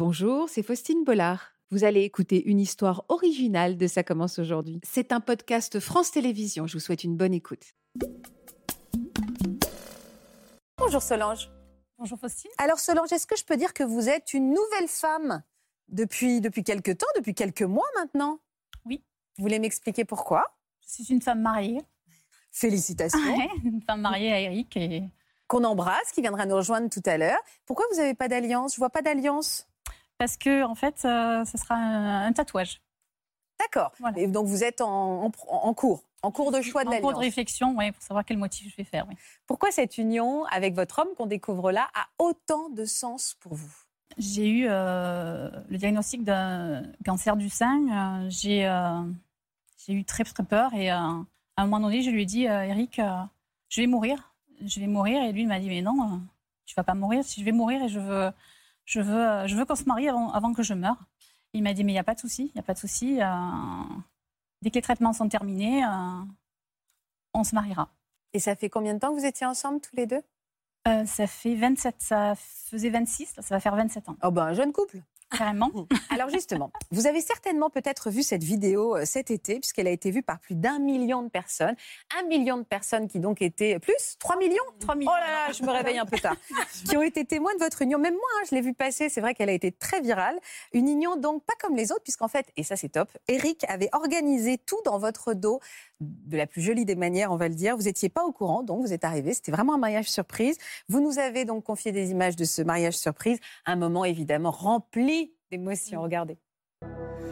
Bonjour, c'est Faustine Bollard. Vous allez écouter une histoire originale de Ça commence aujourd'hui. C'est un podcast France Télévisions. Je vous souhaite une bonne écoute. Bonjour Solange. Bonjour Faustine. Alors Solange, est-ce que je peux dire que vous êtes une nouvelle femme depuis, depuis quelques temps, depuis quelques mois maintenant? Oui. Vous voulez m'expliquer pourquoi? Je suis une femme mariée. Félicitations. Ouais, une femme mariée à Eric. Et... Qu'on embrasse, qui viendra nous rejoindre tout à l'heure. Pourquoi vous n'avez pas d'alliance? Je vois pas d'alliance. Parce que, en fait, euh, ce sera un, un tatouage. D'accord. Voilà. Et donc vous êtes en, en- en cours, en cours de choix de En cours de l'alliance. réflexion, ouais, pour savoir quel motif je vais faire. oui. Pourquoi cette union avec votre homme qu'on découvre là a autant de sens pour vous? J'ai eu euh, le diagnostic d'un cancer du sein. euh, J'ai euh, eu très, très peur. Et euh, à un moment donné, je lui ai dit, Eric, je vais mourir. Je vais mourir. Et lui, il m'a dit, mais non, tu vas pas mourir. Si je vais mourir et je veux, je veux, euh, je veux qu'on se marie avant, avant que je meure. Il m'a dit, mais il n'y a pas de souci. Il n'y a pas de souci. euh, dès que les traitements sont terminés, euh, on se mariera. Et ça fait combien de temps que vous étiez ensemble tous les deux? Euh, ça fait 27, ça faisait 26, là, ça va faire 27 ans, Oh ben un jeune couple. Carrément. Alors justement, vous avez certainement peut-être vu cette vidéo euh, cet été, puisqu'elle a été vue par plus d'un million de personnes. Un million de personnes qui donc étaient... Plus 3 millions 3 millions. Oh là là, je me réveille un peu tard. qui ont été témoins de votre union. Même moi, hein, je l'ai vue passer. C'est vrai qu'elle a été très virale. Une union donc pas comme les autres, puisqu'en fait, et ça c'est top, Eric avait organisé tout dans votre dos de la plus jolie des manières, on va le dire. Vous n'étiez pas au courant, donc vous êtes arrivé. C'était vraiment un mariage surprise. Vous nous avez donc confié des images de ce mariage surprise. Un moment évidemment rempli d'émotions. Regardez.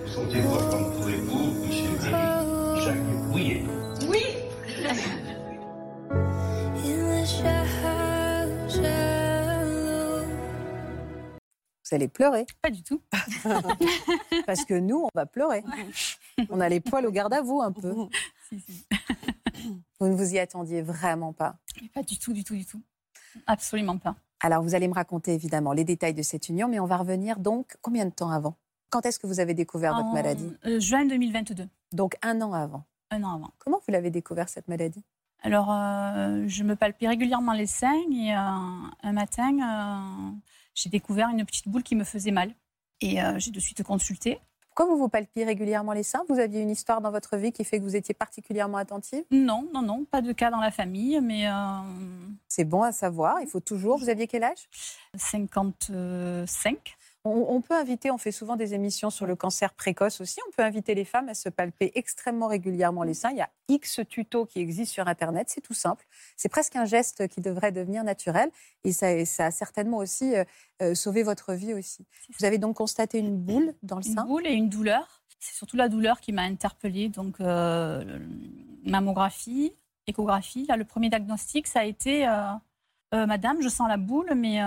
Sentez votre comme époux, monsieur Eric Jacques Bouillet. Vous allez pleurer. Pas du tout. Parce que nous, on va pleurer. On a les poils au garde à vous un peu. Si, si. Vous ne vous y attendiez vraiment pas. Mais Pas du tout, du tout, du tout. Absolument pas. Alors, vous allez me raconter évidemment les détails de cette union, mais on va revenir donc combien de temps avant? Quand est-ce que vous avez découvert votre En, maladie? euh, Juin 2022, Donc un an avant. un an avant. Comment vous l'avez découvert cette maladie? Alors, euh, je me palpais régulièrement les seins et euh, un matin, j'ai découvert une petite boule qui me faisait mal. Et j'ai de suite consulté. Pourquoi vous vous palpiez régulièrement les seins? Vous aviez une histoire dans votre vie qui fait que vous étiez particulièrement attentive? Non, non, non, pas de cas dans la famille, mais euh, C'est bon à savoir, il faut toujours. Vous aviez quel âge? 55. On, on peut inviter, on fait souvent des émissions sur le cancer précoce aussi, on peut inviter les femmes à se palper extrêmement régulièrement les seins. Il y a X tutos qui existent sur Internet, c'est tout simple. C'est presque un geste qui devrait devenir naturel et ça, ça a certainement aussi euh, euh, sauvé votre vie aussi. Vous avez donc constaté une boule dans le Une sein? boule et une douleur. C'est surtout la douleur qui m'a interpellée. Donc, euh, mammographie, échographie. Là, le premier diagnostic, ça a été euh, Madame, je sens la boule, mais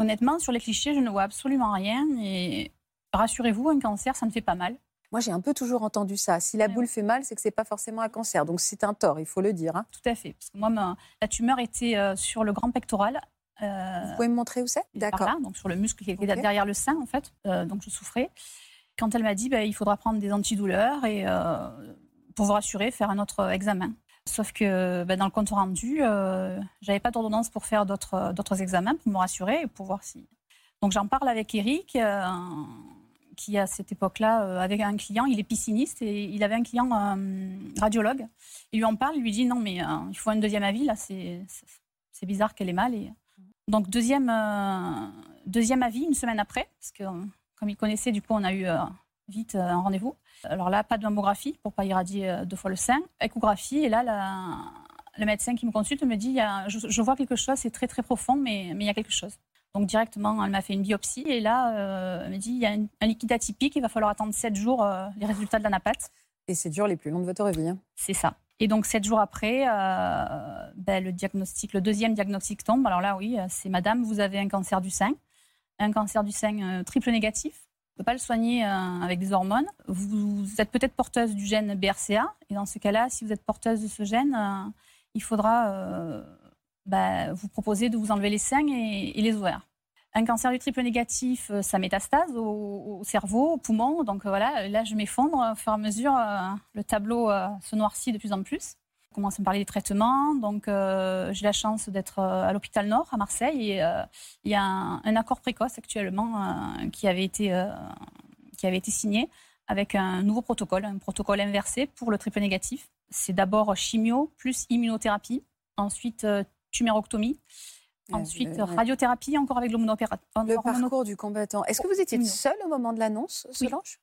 honnêtement, sur les clichés, je ne vois absolument rien. Et rassurez-vous, un cancer, ça ne fait pas mal. Moi, j'ai un peu toujours entendu ça. Si la Ouais. boule fait mal, c'est que c'est pas forcément un cancer. Donc c'est un tort, il faut le dire. hein. Tout à fait. Parce que moi, ma- la tumeur était euh, sur le grand pectoral. euh, Vous pouvez me montrer où c'est? D'accord. là, donc sur le muscle qui est Ok. derrière le sein, en fait. Euh, donc je souffrais. Quand elle m'a dit, bah, il faudra prendre des antidouleurs et pour vous rassurer, faire un autre examen. Sauf que bah, dans le compte rendu, euh, j'avais pas d'ordonnance pour faire d'autres d'autres examens pour me rassurer et pour voir si. Donc j'en parle avec Eric, euh, qui à cette époque-là euh, avait un client, il est pisciniste et il avait un client euh, radiologue. Il lui en parle, il lui dit non mais euh, il faut un deuxième avis là, c'est c'est- bizarre qu'elle ait mal donc deuxième, euh, deuxième avis une semaine après, parce que euh, comme il connaissait, du coup on a eu euh, vite euh, un rendez-vous. Alors là, pas de mammographie pour pas irradier euh, deux fois le sein, échographie, et là la- le médecin qui me consulte me dit, il y a- je, je vois quelque chose, c'est très très profond, mais, mais il y a quelque chose. Donc directement, elle m'a fait une biopsie, et là, euh, elle me dit, il y a un, un liquide atypique, il va falloir attendre sept jours euh, les résultats de l'anapathe. Et c'est dur les plus longs de votre vie. hein. C'est ça. Et donc, sept jours après, euh, ben, le diagnostic, le deuxième diagnostic tombe. Alors là, oui, c'est Madame, vous avez un cancer du sein, un cancer du sein euh, triple négatif. Peut pas le soigner euh, avec des hormones. Vous, êtes peut-être porteuse du gène BRCA. Et dans ce cas-là, si vous êtes porteuse de ce gène, euh, il faudra euh, ben, vous proposer de vous enlever les seins et, les ovaires. Un cancer du triple négatif, ça métastase au, au cerveau, au poumon. Donc voilà, là, je m'effondre. Au fur et à mesure, le tableau se noircit de plus en plus. On commence à me parler des traitements. Donc, euh, j'ai la chance d'être euh, à l'hôpital Nord, à Marseille. Et euh, il y a un, un accord précoce actuellement euh, qui, avait été, qui avait été signé avec un nouveau protocole, un protocole inversé pour le triple négatif. C'est d'abord chimio plus immunothérapie, ensuite tumérectomie, ensuite le- radiothérapie, encore avec l'hormonopéra- Le parcours du combattant. Est-ce que vous étiez seule au moment de l'annonce, Solange?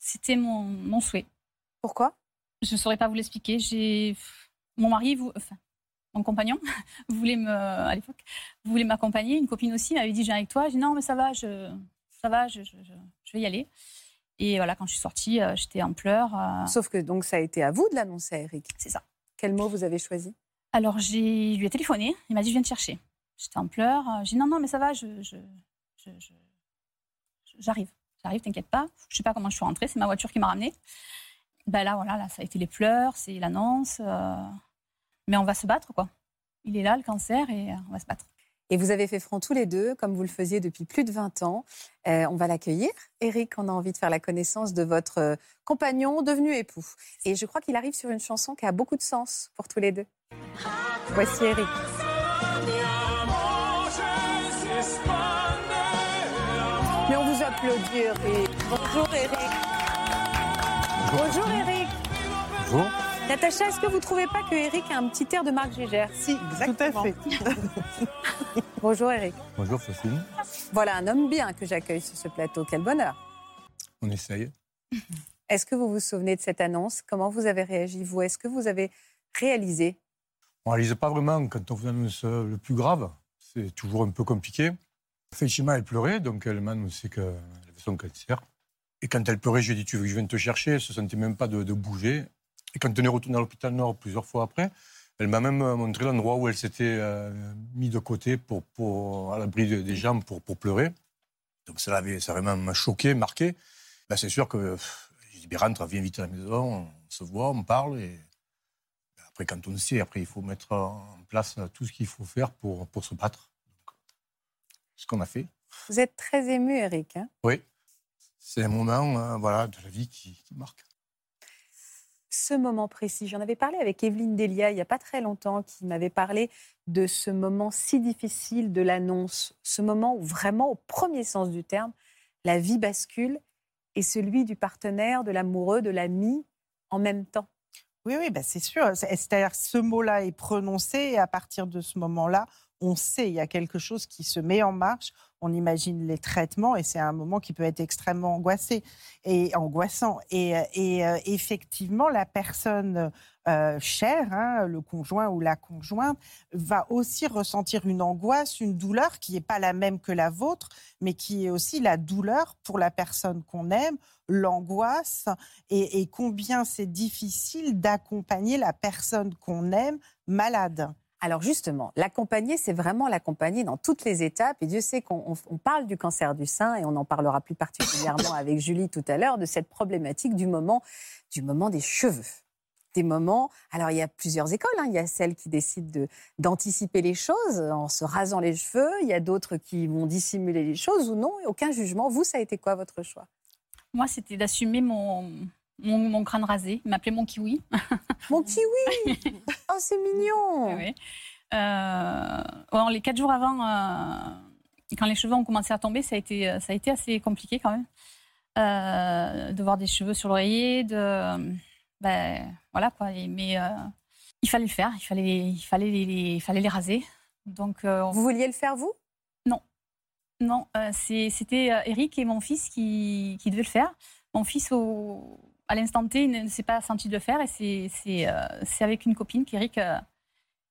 C'était mon, mon souhait. Pourquoi? Je ne saurais pas vous l'expliquer. J'ai mon mari, vous, enfin, mon compagnon, voulait me, à l'époque, voulait m'accompagner. Une copine aussi m'avait dit, je viens avec toi. J'ai dit non, mais ça va, je, ça va, je, je- je- je vais y aller. Et voilà, quand je suis sortie, euh, j'étais en pleurs. euh, Sauf que donc ça a été à vous de l'annoncer à Eric. c'est ça. Quel mot vous avez choisi? Alors, j'ai je lui ai téléphoné. Il m'a dit, je viens te chercher. J'étais en pleurs. euh, J'ai dit, non, non, mais ça va, je, je- je- je- j'arrive. J'arrive, t'inquiète pas. Je sais pas comment je suis rentrée. C'est ma voiture qui m'a ramenée. Ben là, voilà, là, ça a été les pleurs, c'est l'annonce. euh, Mais on va se battre, quoi. Il est là, le cancer, et euh, on va se battre. Et vous avez fait front tous les deux, comme vous le faisiez depuis plus de 20 ans. Euh, on va l'accueillir. Eric, on a envie de faire la connaissance de votre compagnon devenu époux. Et je crois qu'il arrive sur une chanson qui a beaucoup de sens pour tous les deux. Voici Eric. Mais on vous applaudit, Eric. Bonjour, Eric. Bonjour, Eric. Bonjour. Natacha, est-ce que vous trouvez pas que Eric a un petit air de Marc Gégère Si, tout à fait. Bonjour, Eric. Bonjour Faustine. Voilà un homme bien que j'accueille sur ce plateau. Quel bonheur. On essaye. Est-ce que vous vous souvenez de cette annonce? Comment vous avez réagi, vous? Est-ce que vous avez réalisé? On ne réalise pas vraiment quand on vous annonce euh, le plus grave. C'est toujours un peu compliqué. Effectivement, elle pleurait, donc elle m'a annoncé qu'elle avait son cancer. Et quand elle pleurait, j'ai dit Tu veux que je vienne te chercher? Elle ne se sentait même pas de, de bouger. Et quand on est retourné à l'hôpital Nord plusieurs fois après, elle m'a même euh, montré l'endroit où elle s'était euh, mis de côté pour, pour, à l'abri de- des jambes pour, pour pleurer. Donc ça, l'avait, ça vraiment choqué, marqué. Là, c'est sûr que pff, j'ai dit rentre, viens vite à la maison, on se voit, on parle. Et après, quand on sait, après, il faut mettre en place tout ce qu'il faut faire pour, pour se battre. Donc, ce qu'on a fait. Vous êtes très ému, Eric. hein? Oui, c'est un moment euh, voilà, de la vie qui, qui marque. ce moment précis, j'en avais parlé avec Evelyne Delia il n'y a pas très longtemps, qui m'avait parlé de ce moment si difficile de l'annonce, ce moment où vraiment, au premier sens du terme, la vie bascule et celui du partenaire, de l'amoureux, de l'ami en même temps. Oui, oui, bah c'est sûr. C'est- C'est-à-dire que ce mot-là est prononcé et à partir de ce moment-là, on sait, il y a quelque chose qui se met en marche. On imagine les traitements et c'est un moment qui peut être extrêmement angoissé et angoissant. Et, euh, euh, effectivement, la personne euh, chère, hein, le conjoint ou la conjointe, va aussi ressentir une angoisse, une douleur qui n'est pas la même que la vôtre, mais qui est aussi la douleur pour la personne qu'on aime, l'angoisse et combien c'est difficile d'accompagner la personne qu'on aime malade. Alors justement, l'accompagner, c'est vraiment l'accompagner dans toutes les étapes. Et Dieu sait qu'on on- on parle du cancer du sein et on en parlera plus particulièrement avec Julie tout à l'heure de cette problématique du moment, du moment des cheveux. Des moments. Alors il y a plusieurs écoles. hein. Il y a celles qui décident de- d'anticiper les choses en se rasant les cheveux. Il y a d'autres qui vont dissimuler les choses ou non. Aucun jugement. Vous, ça a été quoi votre choix? Moi, c'était d'assumer mon, mon, mon crâne rasé. Il m'appelait mon kiwi. Mon kiwi Oh, c'est mignon Oui. Euh, les quatre jours avant, euh, quand les cheveux ont commencé à tomber, ça a été, ça a été assez compliqué quand même. Euh, de voir des cheveux sur l'oreiller, de. Ben, voilà quoi. Mais il fallait le faire, il fallait, il fallait, les, les- il fallait les raser. Donc, on- Vous vouliez le faire, vous? Non, c'est- c'était Eric et mon fils qui, qui devaient le faire. Mon fils, au, à l'instant T, il ne s'est pas senti de le faire et c'est euh, avec une copine qu'Eric euh,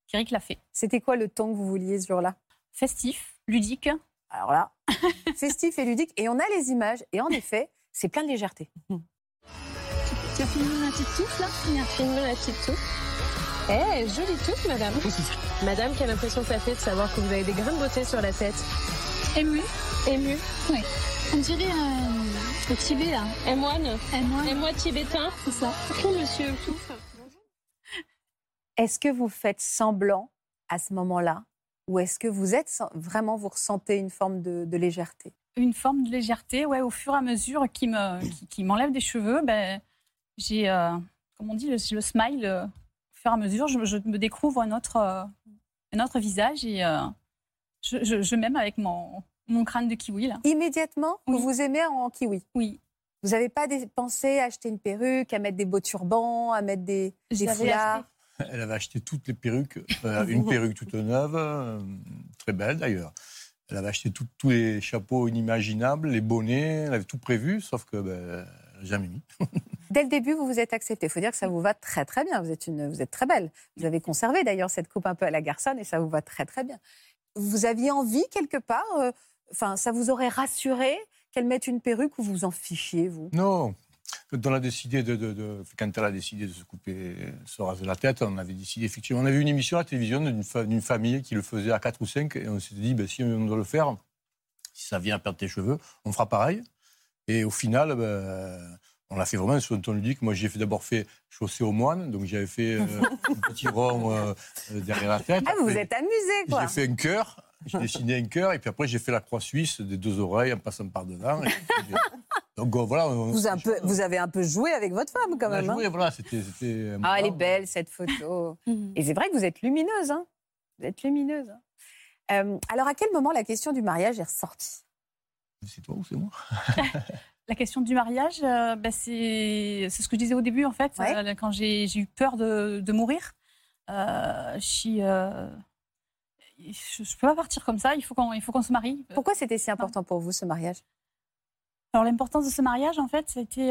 qu'Eric l'a fait. C'était quoi le temps que vous vouliez ce jour-là? Festif, ludique. Alors là, festif et ludique. Et on a les images. Et en effet, c'est plein de légèreté. Tu as fini ma petite touffe là? A fini la petite touffe. Eh, jolie touffe, madame. Madame, quelle impression ça fait de savoir que vous avez des grains de beauté sur la tête Ému Ému. On dirait euh, le Tibet là. Et moine. Et moi, Et moi, tibétain. c'est ça. Bonjour, monsieur Touffe. Est-ce que vous faites semblant à ce moment-là Ou est-ce que vous êtes vraiment, vous ressentez une forme de, de légèreté? Une forme de légèreté, ouais, au fur et à mesure qui me, qui, qui m'enlève des cheveux, ben, j'ai, euh, comme on dit, le, le smile euh, au fur fur et à mesure, je, je me découvre un autre, euh, un autre visage et euh, je, je- je m'aime avec mon, mon crâne de kiwi. Là. Immédiatement, vous Oui. vous aimez en kiwi? Oui. Vous n'avez pas pensé à acheter une perruque, à mettre des beaux turbans, à mettre des, des foulards? acheté- Elle avait acheté toutes les perruques, euh, une perruque toute neuve, euh, très belle d'ailleurs. Elle avait acheté tout- tous les chapeaux inimaginables, les bonnets, elle avait tout prévu, sauf que ben, jamais mis. Dès le début, vous vous êtes accepté. Il faut dire que ça vous va très très bien. Vous êtes, une, vous êtes très belle. Vous avez conservé d'ailleurs cette coupe un peu à la garçonne et ça vous va très très bien. Vous aviez envie quelque part, euh, enfin, ça vous aurait rassuré qu'elle mette une perruque ou vous en fichiez, vous? Non. Quand elle a décidé de se couper, se raser la tête, on avait décidé effectivement. On avait une émission à la télévision d'une famille qui le faisait à 4 ou 5 et on s'est dit, ben, si on doit le faire, si ça vient à perdre tes cheveux, on fera pareil. Et au final, ben, on l'a fait vraiment sur un ton ludique. Moi, j'ai fait d'abord fait chaussée au moine, donc j'avais fait euh, un petit rond euh, euh, derrière la tête. Ah, vous vous êtes amusé, quoi. J'ai fait un cœur, j'ai dessiné un cœur, et puis après j'ai fait la croix suisse des deux oreilles en passant par devant. Et puis, donc euh, voilà. on- Vous, un peu, vous avez un peu joué avec votre femme, quand on a même. hein. joué, voilà, c'était. Ah, elle est belle, cette photo. Mhm. Et c'est vrai que vous êtes lumineuse. Hein vous êtes lumineuse. hein. Euh, alors, à quel moment la question du mariage est ressortie? C'est toi ou c'est moi? La question du mariage, euh, ben, c'est ce que je disais au début, en fait, Ouais. euh, quand j'ai eu peur de, de mourir. Euh, je ne peux pas partir comme ça, il faut qu'on se marie. Pourquoi c'était si important pour vous, ce mariage? Alors l'importance de ce mariage, en fait, c'était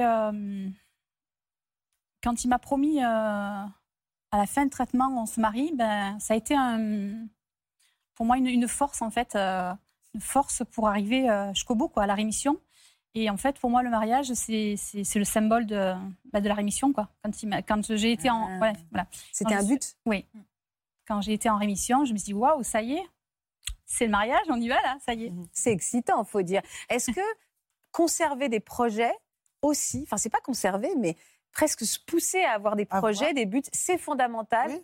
quand il m'a promis à la fin de traitement on se marie, ben ça a été un, pour moi une, une force en fait, une force pour arriver jusqu'au bout quoi, à la rémission. Et en fait, pour moi, le mariage, c'est le symbole de, bah, de la rémission quoi. Quand, il m'a- quand j'ai été en, Ah. ouais, voilà. C'était un but Oui. Quand j'ai été en rémission, je me suis dit waouh, ça y est, c'est le mariage, on y va là, ça y est. C'est excitant, faut dire. Est-ce que conserver des projets aussi, enfin, c'est pas conserver, mais presque se pousser à avoir des projets, des buts, c'est fondamental. Oui.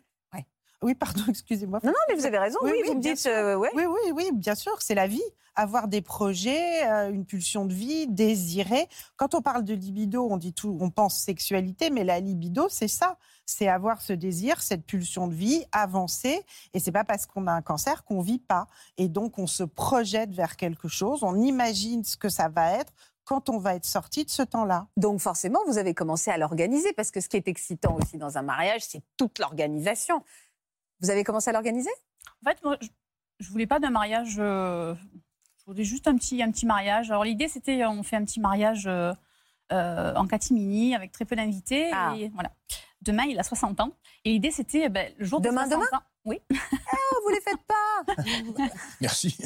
Oui, pardon, excusez-moi. Non, non, mais vous avez raison. Oui, Oui, oui, vous me bien dites, sûr. euh, ouais. Oui, oui, oui, bien sûr, c'est la vie. Avoir des projets, euh, une pulsion de vie, désirer. Quand on parle de libido, on dit tout, on pense sexualité, mais la libido, c'est ça. C'est avoir ce désir, cette pulsion de vie, avancer. Et c'est pas parce qu'on a un cancer qu'on vit pas. Et donc, on se projette vers quelque chose, on imagine ce que ça va être quand on va être sorti de ce temps-là. Donc forcément, vous avez commencé à l'organiser parce que ce qui est excitant aussi dans un mariage, c'est toute l'organisation. Vous avez commencé à l'organiser? En fait, moi, je, je voulais pas d'un mariage. euh, je voulais juste un petit, un petit mariage. Alors l'idée, c'était, on fait un petit mariage euh, euh, en catimini avec très peu d'invités. Ah. Et voilà. Demain, il a 60 ans. Et l'idée, c'était ben, le jour Demain, de 60 ans. Oui. Oh, vous les faites pas Merci.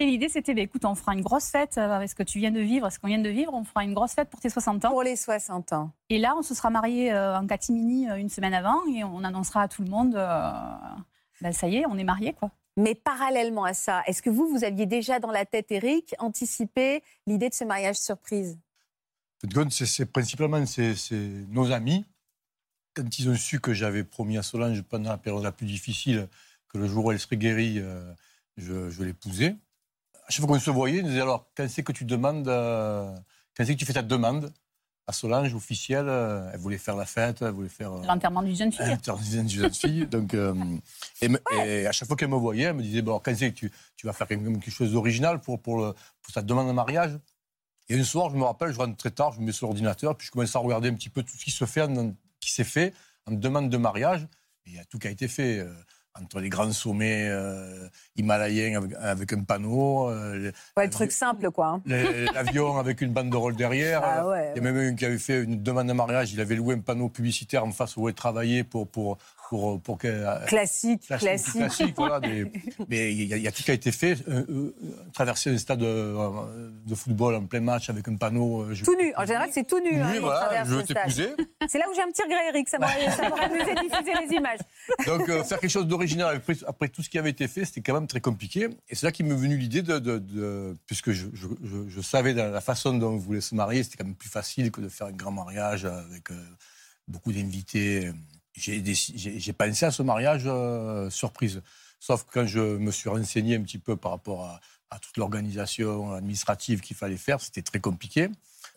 Et l'idée, c'était, ben, écoute, on fera une grosse fête euh, avec ce que tu viens de vivre, ce qu'on vient de vivre. On fera une grosse fête pour tes 60 ans. Pour les 60 ans. Et là, on se sera mariés euh, en catimini euh, une semaine avant et on annoncera à tout le monde, euh, ben, ça y est, on est mariés, quoi. Mais parallèlement à ça, est-ce que vous, vous aviez déjà dans la tête, Eric, anticipé l'idée de ce mariage surprise? C'est- c'est principalement c'est nos amis. Quand ils ont su que j'avais promis à Solange pendant la période la plus difficile que le jour où elle serait guérie, euh, je, je l'épousais. À chaque fois qu'on se voyait, ils nous disaient alors, quand c'est que tu demandes, euh, quand c'est que tu fais ta demande à Solange officielle euh, Elle voulait faire la fête, elle voulait faire. euh, L'enterrement d'une jeune fille. Interdisant d'une jeune fille. Donc, euh, et, me- et à chaque fois qu'elle me voyait, elle me disait bon, quand c'est que tu, tu vas faire quelque chose d'original pour, pour, le- pour ta demande de mariage Et un soir, je me rappelle, je rentre très tard, je me mets sur l'ordinateur, puis je commence à regarder un petit peu tout ce qui se fait, qui s'est fait en demande de mariage. Et il y a tout qui a été fait. Entre les grands sommets euh, himalayens avec, avec un panneau, euh, Ouais, le truc simple, quoi. hein. l'avion avec une banderole derrière. Ah ouais, Il y a même un qui avait fait une demande de mariage. Il avait loué un panneau publicitaire en face où il travaillait pour, pour, pour, pour que. Classique, Classique, classique. classique, voilà, des- mais il y, a, il y a tout qui a été fait. Euh, euh, traverser un stade euh, de football en plein match avec un panneau. euh, je- Tout nu. En général, c'est tout nu. hein, Nu, qu'on voilà, je veux t'épouser. C'est là où j'ai un petit regret, Eric. Ça m'aurait amusé de diffuser les images. Donc, euh, faire quelque chose d'original après, après tout ce qui avait été fait, c'était quand même très compliqué. Et c'est là qu'il m'est venu l'idée de, de- de- Puisque je, je- je- je savais dans la façon dont on voulait se marier, c'était quand même plus facile que de faire un grand mariage avec euh, beaucoup d'invités. J'ai pensé à ce mariage euh, surprise. Sauf que quand je me suis renseigné un petit peu par rapport à, à toute l'organisation administrative qu'il fallait faire, c'était très compliqué.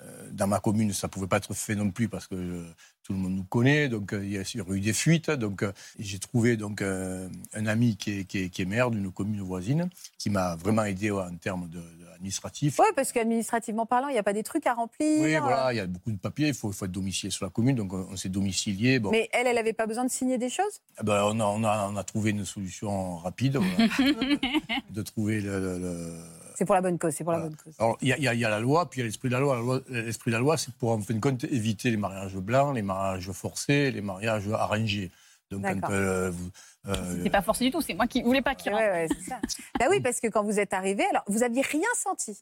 euh, dans ma commune, ça pouvait pas être fait non plus parce que euh, tout le monde nous connaît, donc euh, il y a eu des fuites. Donc euh, j'ai trouvé donc euh, un ami qui est, qui est- qui est maire d'une commune voisine qui m'a vraiment aidé ouais, en termes de, de administratif. Oui, parce qu'administrativement parlant, il n'y a pas des trucs à remplir. Oui, voilà, il y a beaucoup de papiers, il faut, être domicilié sur la commune, donc on, on s'est domicilié. Bon, Mais elle, elle n'avait pas besoin de signer des choses? Ah ben, on, a, on, a, on a trouvé une solution rapide voilà, de trouver le- le- le, C'est pour la bonne cause, c'est pour la bonne cause. Alors, il y, a- y y la loi, puis il y a l'esprit de la loi. L'esprit de la loi, c'est pour, en fin de compte, éviter les mariages blancs, les mariages forcés, les mariages arrangés. Donc, quand D'accord. euh, vous. euh, C'était pas forcé du tout, c'est moi qui voulais pas qu'il Ouais, rentre. ouais, c'est ça. bah oui, parce que quand vous êtes arrivé, alors vous aviez rien senti.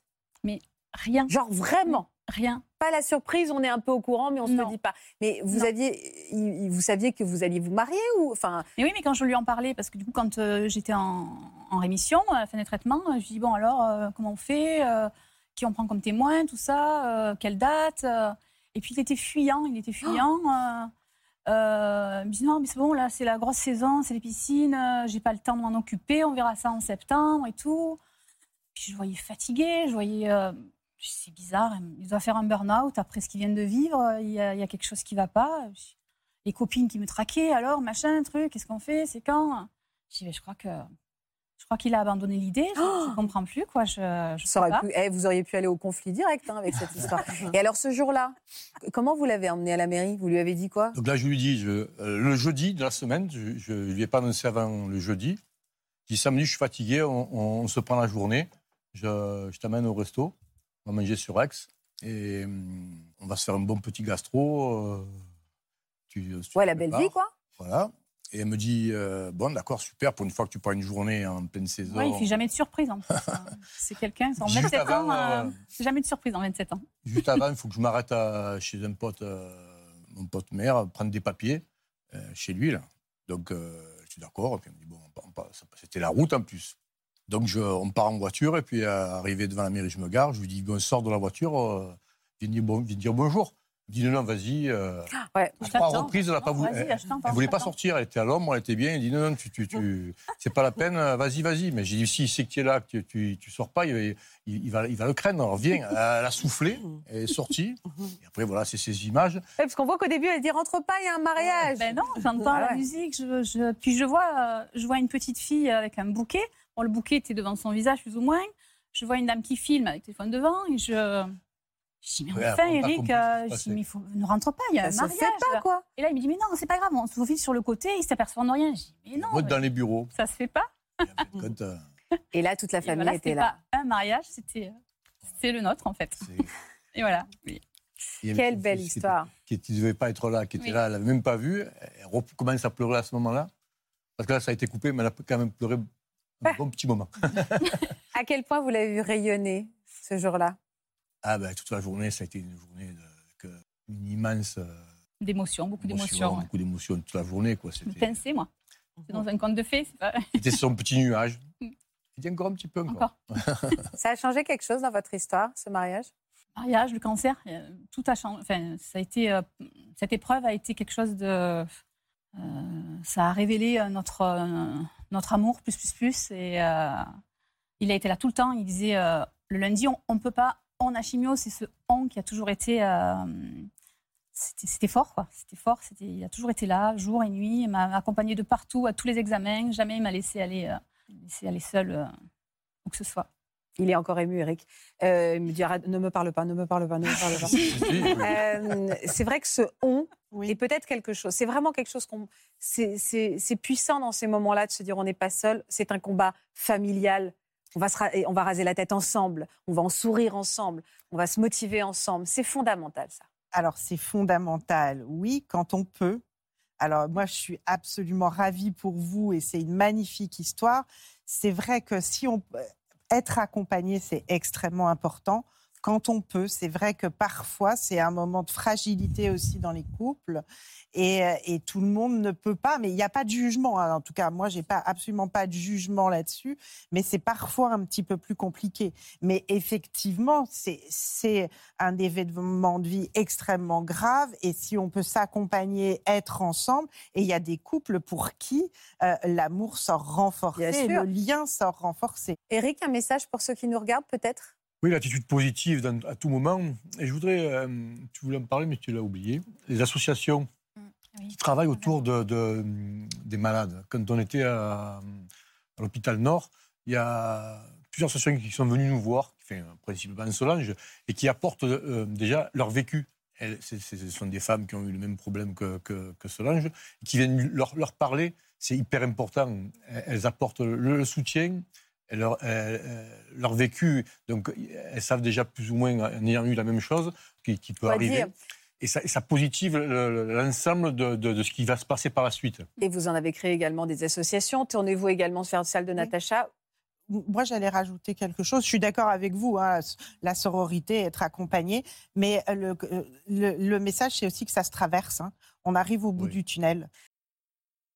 Rien, Genre vraiment. rien. Pas la surprise, on est un peu au courant, mais on se le dit pas. Mais vous Non. aviez, vous saviez que vous alliez vous marier ou enfin Mais oui, mais quand je lui en parlais, parce que du coup, quand euh, j'étais en, en rémission, à la fin des traitements, euh, je lui dis bon, alors, euh, comment on fait euh, Qui on prend comme témoin Tout ça euh, Quelle date euh Et puis, il était fuyant, il était fuyant. euh, euh, il me dit non, mais c'est bon, là, c'est la grosse saison, c'est les piscines, euh, j'ai pas le temps de m'en occuper, on verra ça en septembre et tout. Puis, je voyais fatigué, je voyais. C'est bizarre, il doit faire un burn-out après ce qu'il vient de vivre, il y, a, il y a quelque chose qui va pas. Les copines qui me traquaient, alors, machin, truc, qu'est-ce qu'on fait, c'est quand? Je dis, mais je crois que. Je crois qu'il a abandonné l'idée, je Oh ne comprends plus, quoi. Je, je ça aurait pas. pu- eh, vous auriez pu aller au conflit direct hein, avec cette histoire. Et alors ce jour-là, comment vous l'avez emmené à la mairie? Vous lui avez dit quoi? Donc là, je lui dis, je- euh, le jeudi de la semaine, je ne lui ai pas annoncé avant le jeudi. Je dis samedi, je suis fatigué, on, on se prend la journée. Je, je t'amène au resto, on va manger sur Aix et hum, on va se faire un bon petit gastro. euh, tu- tu Ouais, te la belle prépares. vie quoi. Voilà. Et elle me dit, euh, bon, d'accord, super, pour une fois que tu prends une journée en pleine saison. Ouais, il fait jamais de surprise, en plus. hein. c'est quelqu'un, en Juste 27 avant, ans, euh, euh, c'est jamais de surprise en 27 ans. Juste avant, il faut que je m'arrête à- chez un pote, euh, mon pote maire, prendre des papiers euh, chez lui. Là. Donc, euh, je suis d'accord. Puis il me dit, bon, on part- on part- ça- c'était la route en plus. Donc, je, on part en voiture. Et puis, euh, arrivé devant la mairie, je me gare. Je lui dis, bon, sors de la voiture, euh, viens, dire, bon, viens dire bonjour. Il me dit, non, non, vas-y. euh, Ouais. à Je trois reprises, elle n'a pas voulu. vas-y, Elle, elle voulait pas sortir. Elle était à l'ombre, elle était bien. Il dit, non, non, tu, tu, tu, c'est pas la peine, euh, vas-y, vas-y. Mais j'ai dit, si il sait que tu es là, que tu, tu, sors pas, il, il- il va, il va le craindre. Alors, viens. Elle a soufflé, elle est sortie. Et après, voilà, c'est ces images. Ouais, parce qu'on voit qu'au début elle dit rentre pas, il y a un mariage. Ben non, j'entends Ah la musique, je, je- puis je vois, euh, je vois une petite fille avec un bouquet. Bon, le bouquet était devant son visage, plus ou moins. Je vois une dame qui filme avec le téléphone devant et je. Je dis, mais Ouais, enfin, Eric, euh, je passait. dis, mais il faut, ne rentre pas, il y a ça un se mariage. fait pas quoi. Et là, il me dit, mais non, c'est pas grave, on se faufile sur le côté, il s'aperçoit de rien. Je dis, mais non, Moi, dans les bureaux. ça se fait pas. Et en fait, quand, euh, Et là toute la famille voilà, était c'était là. pas un mariage, c'était c'est le nôtre, en fait. Et voilà. Oui. Quelle belle histoire. Qui ne devait pas être là, qui était Oui. là, elle l'avait même pas vu. Elle commence à pleurer à ce moment-là. Parce que là, ça a été coupé, mais elle a quand même pleuré bon petit moment. À quel point vous l'avez vu rayonner ce jour-là? Ah ben, toute la journée, ça a été une journée de, avec, euh, une immense euh, D'émotions, beaucoup émotion, d'émotions. ouais. beaucoup d'émotions toute la journée. Quoi. Je me C'était, pinçais, moi. C'est dans un conte de fées, pas. c'était son petit nuage. Mm. Il dit encore un petit peu. Encore. Encore. Ça a changé quelque chose dans votre histoire, ce mariage? Mariage, le cancer, euh, tout a changé. Enfin, ça a été, euh, cette épreuve a été quelque chose de. euh, ça a révélé euh, notre, euh, notre amour plus, plus, plus. Et euh, il a été là tout le temps. Il disait euh, le lundi, on ne peut pas, on a chimio. C'est ce on qui a toujours été. euh, c'était fort, quoi. C'était fort. Il a toujours été là, jour et nuit. Il m'a accompagné de partout, à tous les examens. Jamais il m'a laissé aller, laissé aller seul où que ce soit. Il est encore ému, Eric. Euh, il me dit arrête, ne me parle pas, ne me parle pas, ne me parle pas. Euh, c'est vrai que ce on Oui. est peut-être quelque chose. C'est vraiment quelque chose qu'on. C'est, puissant dans ces moments-là de se dire on n'est pas seul. C'est un combat familial. On va, se on va raser la tête ensemble. On va en sourire ensemble. On va se motiver ensemble. C'est fondamental, ça. Alors, c'est fondamental, oui, quand on peut. Alors, moi, je suis absolument ravie pour vous et c'est une magnifique histoire. C'est vrai que si on être accompagné, c'est extrêmement important. Quand on peut, c'est vrai que parfois, c'est un moment de fragilité aussi dans les couples et, euh, et tout le monde ne peut pas, mais il n'y a pas de jugement. hein. En tout cas, moi, j'ai pas absolument pas de jugement là-dessus, mais c'est parfois un petit peu plus compliqué. Mais effectivement, c'est un événement de vie extrêmement grave et si on peut s'accompagner, être ensemble, et il y a des couples pour qui euh, l'amour sort renforcé, et le lien sort renforcé. Eric, un message pour ceux qui nous regardent, peut-être? Oui, l'attitude positive dans- à tout moment. Et je voudrais, euh, tu voulais en parler, mais tu l'as oublié. Les associations Oui. qui travaillent autour de, de- des malades. Quand on était à, à l'hôpital Nord, il y a plusieurs associations qui sont venues nous voir, enfin, principalement Solange, et qui apportent euh, déjà leur vécu. Elles, ce sont des femmes qui ont eu le même problème que, que- que Solange, qui viennent leur, leur parler. C'est hyper important. Elles, apportent le, le soutien, leur, elles- elles- leur vécu. Donc, elles savent déjà plus ou moins, en ayant eu la même chose, qui, qui peut arriver. dire. Et ça, positive le- le- l'ensemble de, de- de ce qui va se passer par la suite. Et vous en avez créé également des associations. Tournez-vous également vers la salle de Natacha. Moi, j'allais rajouter quelque chose. Je suis d'accord avec vous, hein, la sororité, être accompagné, mais le, le- le message, c'est aussi que ça se traverse. hein. On arrive au bout Oui. du tunnel.